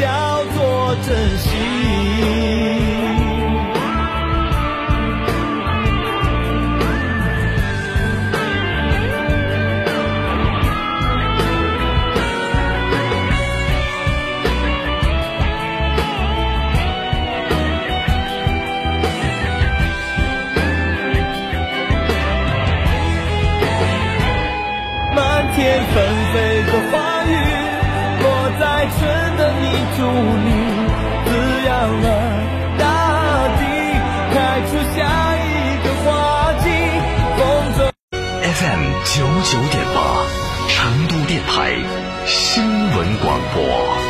叫做珍惜。漫天纷祝你，滋养了大地，开出下一个花季。风中 FM 九九点八，成都电台新闻广播。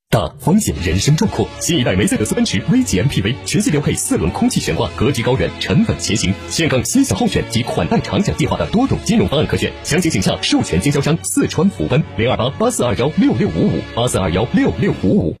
大风险，人生壮阔。新一代梅赛德斯奔驰 V 级 MPV 全系标配四轮空气悬挂，格局高远，沉稳前行。现更新享候选及款待长享计划的多种金融方案可选。详情请向授权经销商四川福奔零二八八四二幺六六五五八四二幺六六五五。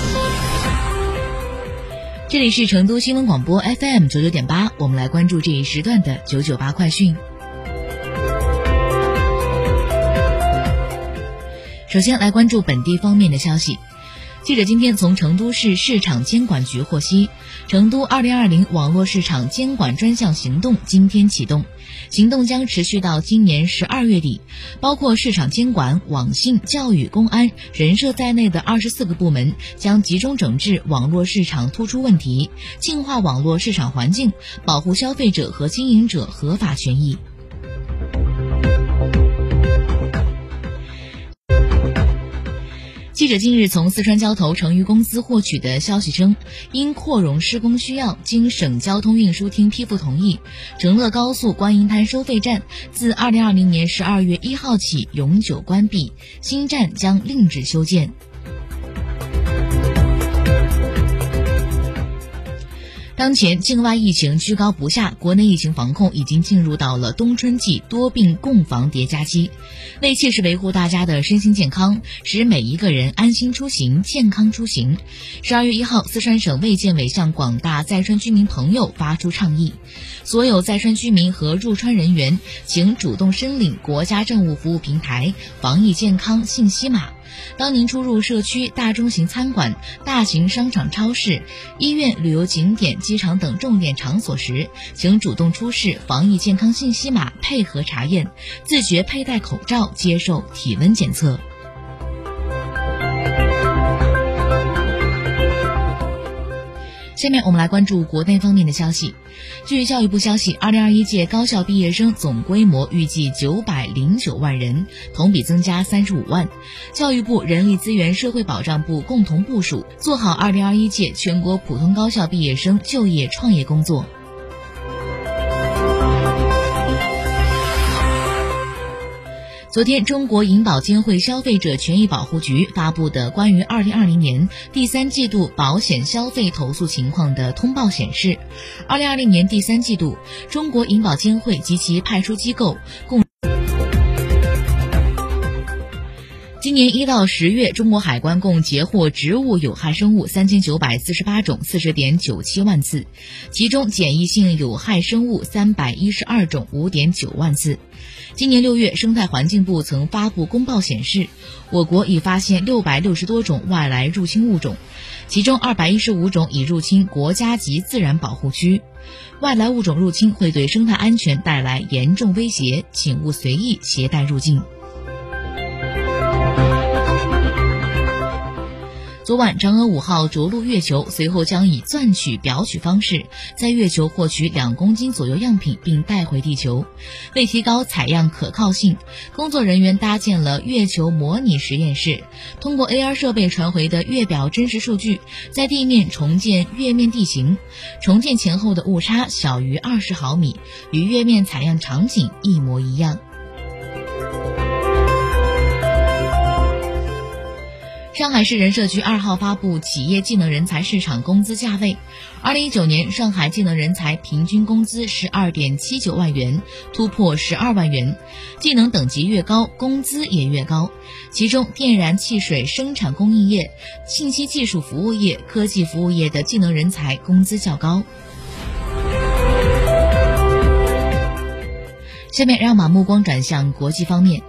这里是成都新闻广播 FM 九九点八，我们来关注这一时段的九九八快讯。首先来关注本地方面的消息。记者今天从成都市市场监管局获悉，成都二零二零网络市场监管专项行动今天启动，行动将持续到今年十二月底。包括市场监管、网信、教育、公安、人社在内的二十四个部门将集中整治网络市场突出问题，净化网络市场环境，保护消费者和经营者合法权益。记者近日从四川交投成渝公司获取的消息称，因扩容施工需要，经省交通运输厅批复同意，成乐高速观音滩收费站自二零二零年十二月一号起永久关闭，新站将另置修建。当前境外疫情居高不下，国内疫情防控已经进入到了冬春季多病共防叠加期。为切实维护大家的身心健康，使每一个人安心出行、健康出行，十二月一号，四川省卫健委向广大在川居民朋友发出倡议：所有在川居民和入川人员，请主动申领国家政务服务平台防疫健康信息码。当您出入社区、大中型餐馆、大型商场、超市、医院、旅游景点、机场等重点场所时，请主动出示防疫健康信息码，配合查验，自觉佩戴口罩，接受体温检测。下面我们来关注国内方面的消息。据教育部消息，二零二一届高校毕业生总规模预计九百零九万人，同比增加三十五万。教育部、人力资源社会保障部共同部署，做好二零二一届全国普通高校毕业生就业创业工作。昨天，中国银保监会消费者权益保护局发布的关于二零二零年第三季度保险消费投诉情况的通报显示，二零二零年第三季度，中国银保监会及其派出机构共。今年一到十月，中国海关共截获植物有害生物三千九百四十八种，四十点九七万次，其中检疫性有害生物三百一十二种，五点九万次。今年六月，生态环境部曾发布公报显示，我国已发现六百六十多种外来入侵物种，其中二百一十五种已入侵国家级自然保护区。外来物种入侵会对生态安全带来严重威胁，请勿随意携带入境。昨晚，嫦娥五号着陆月球，随后将以钻取表取方式，在月球获取两公斤左右样品，并带回地球。为提高采样可靠性，工作人员搭建了月球模拟实验室，通过 AR 设备传回的月表真实数据，在地面重建月面地形。重建前后的误差小于二十毫米，与月面采样场景一模一样。上海市人社局二号发布企业技能人才市场工资价位。二零一九年，上海技能人才平均工资十二点七九万元，突破十二万元。技能等级越高，工资也越高。其中，电燃气水生产供应业、信息技术服务业、科技服务业的技能人才工资较高。下面，让把目光转向国际方面。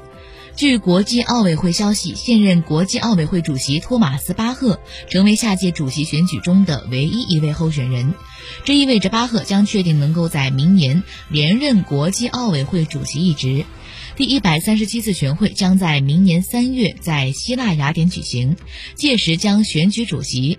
据国际奥委会消息，现任国际奥委会主席托马斯·巴赫成为下届主席选举中的唯一一位候选人。这意味着巴赫将确定能够在明年连任国际奥委会主席一职。第一百三十七次全会将在明年三月在希腊雅典举行，届时将选举主席。